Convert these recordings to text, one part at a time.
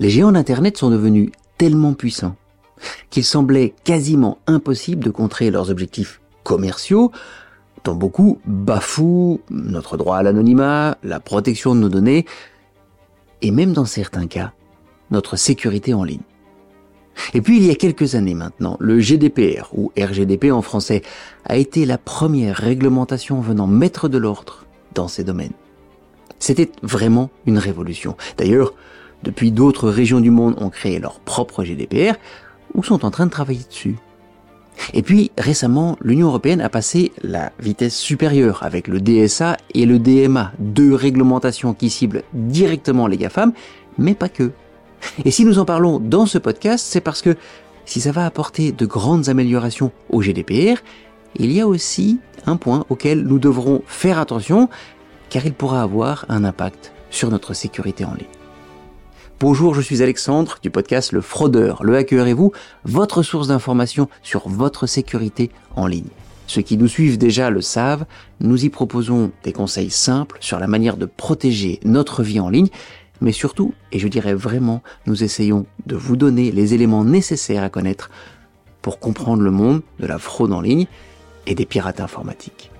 Les géants d'Internet sont devenus tellement puissants qu'il semblait quasiment impossible de contrer leurs objectifs commerciaux, dont beaucoup bafouent notre droit à l'anonymat, la protection de nos données, et même dans certains cas, notre sécurité en ligne. Et puis il y a quelques années maintenant, le GDPR, ou RGDP en français, a été la première réglementation venant mettre de l'ordre dans ces domaines. C'était vraiment une révolution. D'ailleurs, depuis d'autres régions du monde ont créé leur propre GDPR ou sont en train de travailler dessus. Et puis récemment, l'Union européenne a passé la vitesse supérieure avec le DSA et le DMA, deux réglementations qui ciblent directement les GAFAM, mais pas que. Et si nous en parlons dans ce podcast, c'est parce que si ça va apporter de grandes améliorations au GDPR, il y a aussi un point auquel nous devrons faire attention, car il pourra avoir un impact sur notre sécurité en ligne. Bonjour, je suis Alexandre du podcast Le Fraudeur, le hacker et vous, votre source d'information sur votre sécurité en ligne. Ceux qui nous suivent déjà le savent, nous y proposons des conseils simples sur la manière de protéger notre vie en ligne mais surtout, et je dirais vraiment, nous essayons de vous donner les éléments nécessaires à connaître pour comprendre le monde de la fraude en ligne et des pirates informatiques.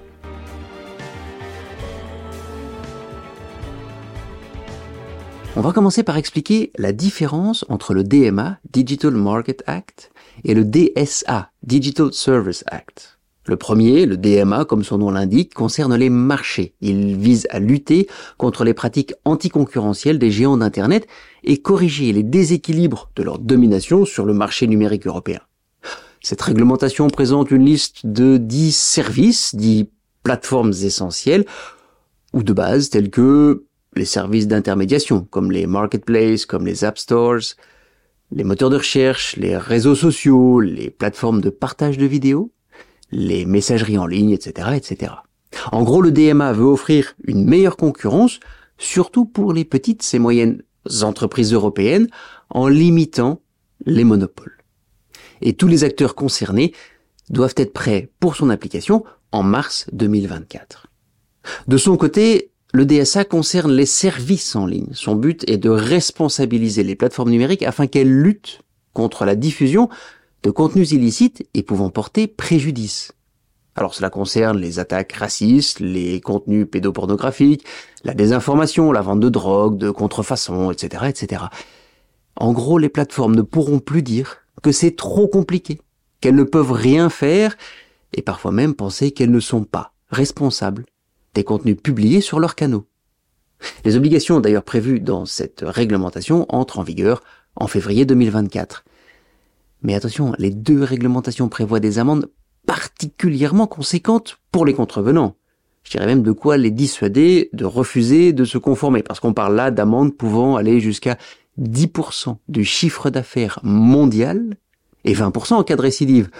On va commencer par expliquer la différence entre le DMA, Digital Market Act, et le DSA, Digital Service Act. Le premier, le DMA, comme son nom l'indique, concerne les marchés. Il vise à lutter contre les pratiques anticoncurrentielles des géants d'Internet et corriger les déséquilibres de leur domination sur le marché numérique européen. Cette réglementation présente une liste de dix services, dix plateformes essentielles ou de base telles que les services d'intermédiation, comme les marketplaces, comme les app stores, les moteurs de recherche, les réseaux sociaux, les plateformes de partage de vidéos, les messageries en ligne, etc., etc. En gros, le DMA veut offrir une meilleure concurrence, surtout pour les petites et moyennes entreprises européennes, en limitant les monopoles. Et tous les acteurs concernés doivent être prêts pour son application en mars 2024. De son côté, le DSA concerne les services en ligne. Son but est de responsabiliser les plateformes numériques afin qu'elles luttent contre la diffusion de contenus illicites et pouvant porter préjudice. Alors cela concerne les attaques racistes, les contenus pédopornographiques, la désinformation, la vente de drogue, de contrefaçon, etc., etc. En gros, les plateformes ne pourront plus dire que c'est trop compliqué, qu'elles ne peuvent rien faire, et parfois même penser qu'elles ne sont pas responsables des contenus publiés sur leurs canaux. Les obligations d'ailleurs prévues dans cette réglementation entrent en vigueur en février 2024. Mais attention, les deux réglementations prévoient des amendes particulièrement conséquentes pour les contrevenants. Je dirais même de quoi les dissuader de refuser de se conformer, parce qu'on parle là d'amendes pouvant aller jusqu'à 10% du chiffre d'affaires mondial et 20% en cas de récidive.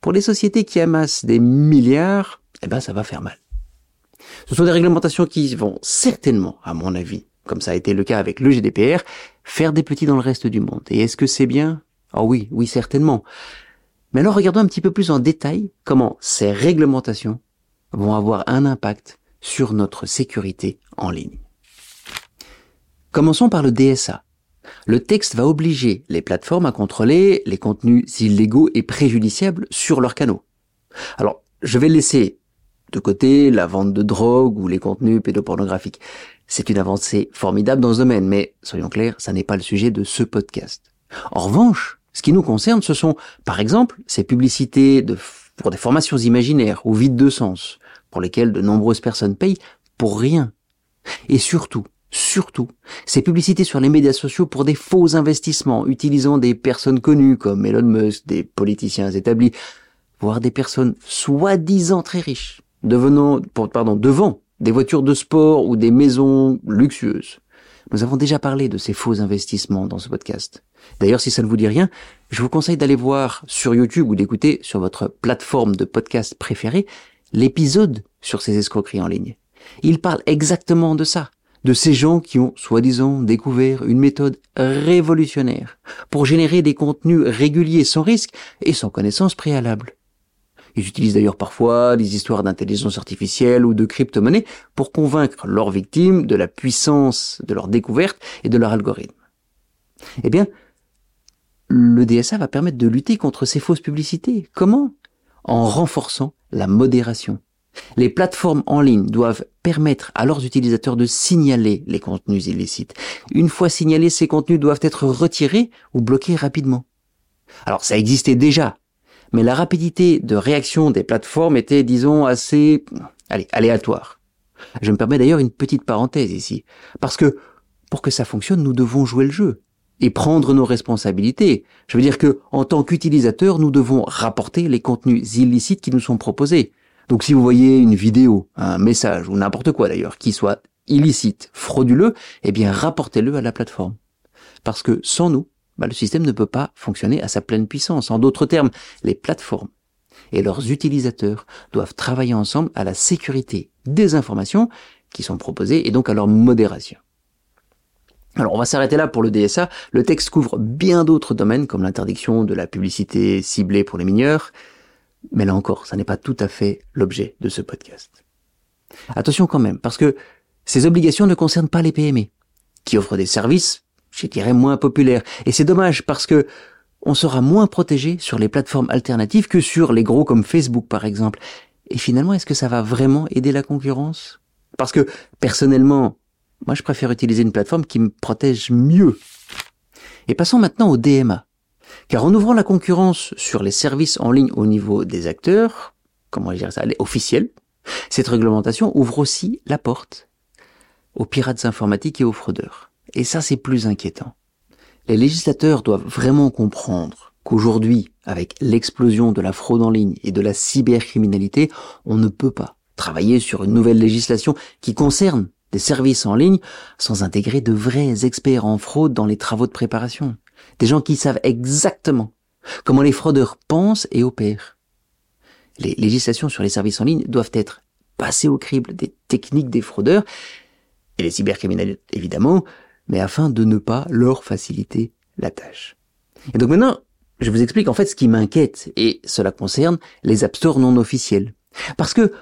Pour les sociétés qui amassent des milliards, eh ben ça va faire mal. Ce sont des réglementations qui vont certainement, à mon avis, comme ça a été le cas avec le GDPR, faire des petits dans le reste du monde. Et est-ce que c'est bien? Ah oui, oui, certainement. Mais alors regardons un petit peu plus en détail comment ces réglementations vont avoir un impact sur notre sécurité en ligne. Commençons par le DSA. Le texte va obliger les plateformes à contrôler les contenus illégaux et préjudiciables sur leurs canaux. Alors, je vais laisser de côté la vente de drogue ou les contenus pédopornographiques. C'est une avancée formidable dans ce domaine, mais soyons clairs, ça n'est pas le sujet de ce podcast. En revanche, ce qui nous concerne, ce sont, par exemple, ces publicités pour des formations imaginaires ou vides de sens, pour lesquelles de nombreuses personnes payent pour rien. Et surtout, surtout, ces publicités sur les médias sociaux pour des faux investissements, utilisant des personnes connues comme Elon Musk, des politiciens établis, voire des personnes soi-disant très riches, devenant, pardon, devant des voitures de sport ou des maisons luxueuses. Nous avons déjà parlé de ces faux investissements dans ce podcast. D'ailleurs, si ça ne vous dit rien, je vous conseille d'aller voir sur YouTube ou d'écouter sur votre plateforme de podcast préférée l'épisode sur ces escroqueries en ligne. Il parle exactement de ça, de ces gens qui ont soi-disant découvert une méthode révolutionnaire pour générer des contenus réguliers sans risque et sans connaissance préalable. Ils utilisent d'ailleurs parfois des histoires d'intelligence artificielle ou de crypto-monnaie pour convaincre leurs victimes de la puissance de leur découverte et de leur algorithme. Eh bien, le DSA va permettre de lutter contre ces fausses publicités. Comment? En renforçant la modération. Les plateformes en ligne doivent permettre à leurs utilisateurs de signaler les contenus illicites. Une fois signalés, ces contenus doivent être retirés ou bloqués rapidement. Alors ça existait déjà, mais la rapidité de réaction des plateformes était, disons, assez allez, aléatoire. Je me permets d'ailleurs une petite parenthèse ici, parce que pour que ça fonctionne, nous devons jouer le jeu et prendre nos responsabilités. Je veux dire que, en tant qu'utilisateur, nous devons rapporter les contenus illicites qui nous sont proposés. Donc si vous voyez une vidéo, un message ou n'importe quoi d'ailleurs qui soit illicite, frauduleux, eh bien rapportez-le à la plateforme. Parce que sans nous, bah, le système ne peut pas fonctionner à sa pleine puissance. En d'autres termes, les plateformes et leurs utilisateurs doivent travailler ensemble à la sécurité des informations qui sont proposées et donc à leur modération. Alors on va s'arrêter là pour le DSA. Le texte couvre bien d'autres domaines comme l'interdiction de la publicité ciblée pour les mineurs, mais là encore, ça n'est pas tout à fait l'objet de ce podcast. Attention quand même, parce que ces obligations ne concernent pas les PME, qui offrent des services, je dirais, moins populaires. Et c'est dommage parce que on sera moins protégé sur les plateformes alternatives que sur les gros comme Facebook par exemple. Et finalement, est-ce que ça va vraiment aider la concurrence? Parce que personnellement, moi je préfère utiliser une plateforme qui me protège mieux. Et passons maintenant au DMA. Car en ouvrant la concurrence sur les services en ligne au niveau des acteurs, comment dire ça, officiels, cette réglementation ouvre aussi la porte aux pirates informatiques et aux fraudeurs. Et ça, c'est plus inquiétant. Les législateurs doivent vraiment comprendre qu'aujourd'hui, avec l'explosion de la fraude en ligne et de la cybercriminalité, on ne peut pas travailler sur une nouvelle législation qui concerne des services en ligne sans intégrer de vrais experts en fraude dans les travaux de préparation. Des gens qui savent exactement comment les fraudeurs pensent et opèrent. Les législations sur les services en ligne doivent être passées au crible des techniques des fraudeurs et les cybercriminels évidemment, mais afin de ne pas leur faciliter la tâche. Et donc maintenant, je vous explique en fait ce qui m'inquiète et cela concerne les App Store non officiels. Parce que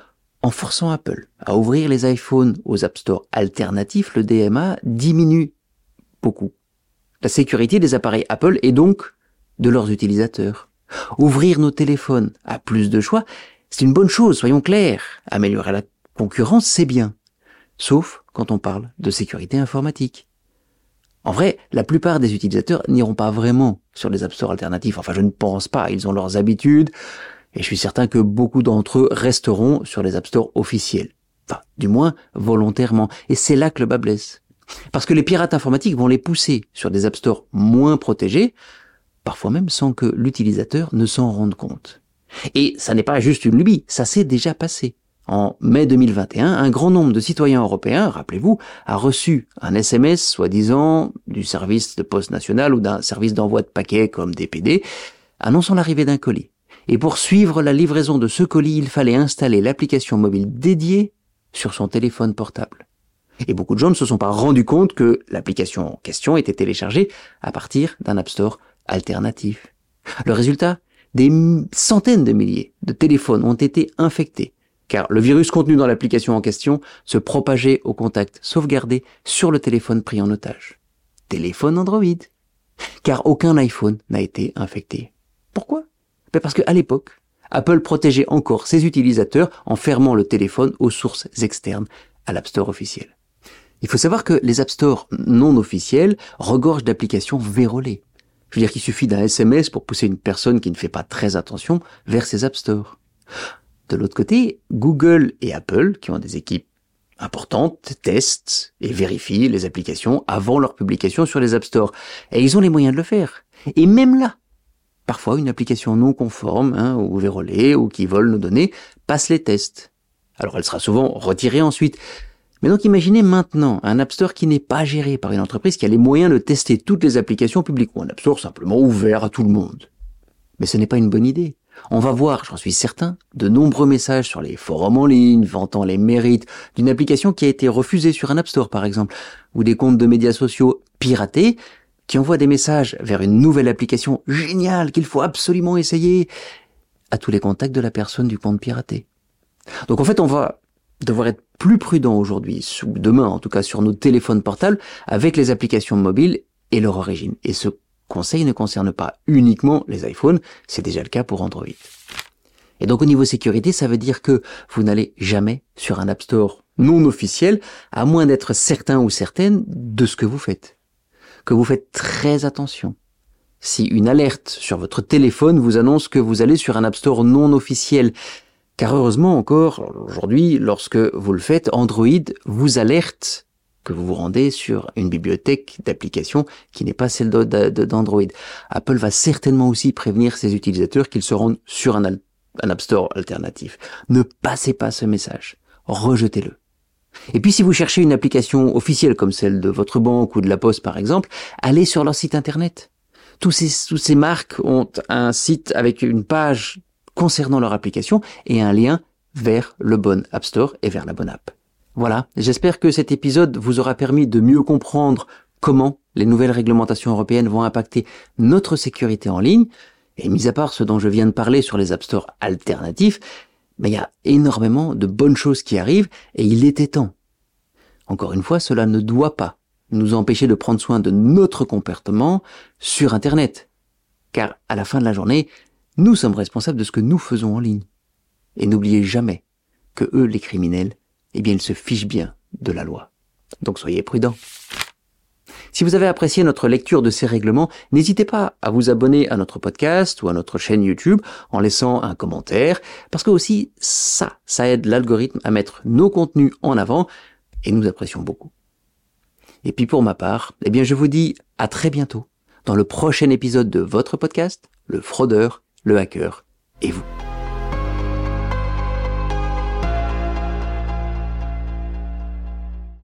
en forçant Apple à ouvrir les iPhones aux App Store alternatifs, le DMA diminue beaucoup la sécurité des appareils Apple et donc de leurs utilisateurs. Ouvrir nos téléphones à plus de choix, c'est une bonne chose, soyons clairs. Améliorer la concurrence, c'est bien. Sauf quand on parle de sécurité informatique. En vrai, la plupart des utilisateurs n'iront pas vraiment sur les App Store alternatifs. Enfin, je ne pense pas. Ils ont leurs habitudes. Et je suis certain que beaucoup d'entre eux resteront sur les App Store officiels. Enfin, du moins, volontairement. Et c'est là que le bas blesse. Parce que les pirates informatiques vont les pousser sur des App Store moins protégés, parfois même sans que l'utilisateur ne s'en rende compte. Et ça n'est pas juste une lubie, ça s'est déjà passé. En mai 2021, un grand nombre de citoyens européens, rappelez-vous, a reçu un SMS soi-disant du service de poste national ou d'un service d'envoi de paquets comme DPD, annonçant l'arrivée d'un colis. Et pour suivre la livraison de ce colis, il fallait installer l'application mobile dédiée sur son téléphone portable. Et beaucoup de gens ne se sont pas rendus compte que l'application en question était téléchargée à partir d'un App Store alternatif. Le résultat Des centaines de milliers de téléphones ont été infectés, car le virus contenu dans l'application en question se propageait au contact sauvegardé sur le téléphone pris en otage. Téléphone Android. Car aucun iPhone n'a été infecté. Pourquoi? Ben Parce qu'à l'époque, Apple protégeait encore ses utilisateurs en fermant le téléphone aux sources externes à l'App Store officiel. Il faut savoir que les App Store non officiels regorgent d'applications vérolées. Je veux dire qu'il suffit d'un SMS pour pousser une personne qui ne fait pas très attention vers ces App Store. De l'autre côté, Google et Apple, qui ont des équipes importantes, testent et vérifient les applications avant leur publication sur les App Store. Et ils ont les moyens de le faire. Et même là, parfois une application non conforme, hein, ou vérolée, ou qui vole nos données, passe les tests. Alors elle sera souvent retirée ensuite. Mais donc imaginez maintenant un App Store qui n'est pas géré par une entreprise qui a les moyens de tester toutes les applications publiques ou un App Store simplement ouvert à tout le monde. Mais ce n'est pas une bonne idée. On va voir, j'en suis certain, de nombreux messages sur les forums en ligne vantant les mérites d'une application qui a été refusée sur un App Store par exemple, ou des comptes de médias sociaux piratés qui envoient des messages vers une nouvelle application géniale qu'il faut absolument essayer à tous les contacts de la personne du compte piraté. Donc en fait, on va devoir être plus prudent aujourd'hui, demain en tout cas sur nos téléphones portables, avec les applications mobiles et leur origine. Et conseil ne concerne pas uniquement les iPhones, c'est déjà le cas pour Android. Et donc au niveau sécurité, ça veut dire que vous n'allez jamais sur un App Store non officiel, à moins d'être certain ou certaine de ce que vous faites. Que vous faites très attention. Si une alerte sur votre téléphone vous annonce que vous allez sur un App Store non officiel, car heureusement encore, aujourd'hui, lorsque vous le faites, Android vous alerte que vous vous rendez sur une bibliothèque d'applications qui n'est pas celle d'Android. Apple va certainement aussi prévenir ses utilisateurs qu'ils se rendent sur un, App Store alternatif. Ne passez pas ce message. Rejetez-le. Et puis si vous cherchez une application officielle comme celle de votre banque ou de la poste par exemple, allez sur leur site internet. Tous tous ces marques ont un site avec une page concernant leur application et un lien vers le bon App Store et vers la bonne app. Voilà, j'espère que cet épisode vous aura permis de mieux comprendre comment les nouvelles réglementations européennes vont impacter notre sécurité en ligne. Et mis à part ce dont je viens de parler sur les App Store alternatifs, mais il y a énormément de bonnes choses qui arrivent et il était temps. Encore une fois, cela ne doit pas nous empêcher de prendre soin de notre comportement sur Internet. Car à la fin de la journée, nous sommes responsables de ce que nous faisons en ligne. Et n'oubliez jamais que eux, les criminels, eh bien, ils se fichent bien de la loi. Donc soyez prudents. Si vous avez apprécié notre lecture de ces règlements, n'hésitez pas à vous abonner à notre podcast ou à notre chaîne YouTube en laissant un commentaire, parce que aussi ça, ça aide l'algorithme à mettre nos contenus en avant, et nous apprécions beaucoup. Et puis pour ma part, eh bien je vous dis à très bientôt dans le prochain épisode de votre podcast, le fraudeur, le hacker et vous.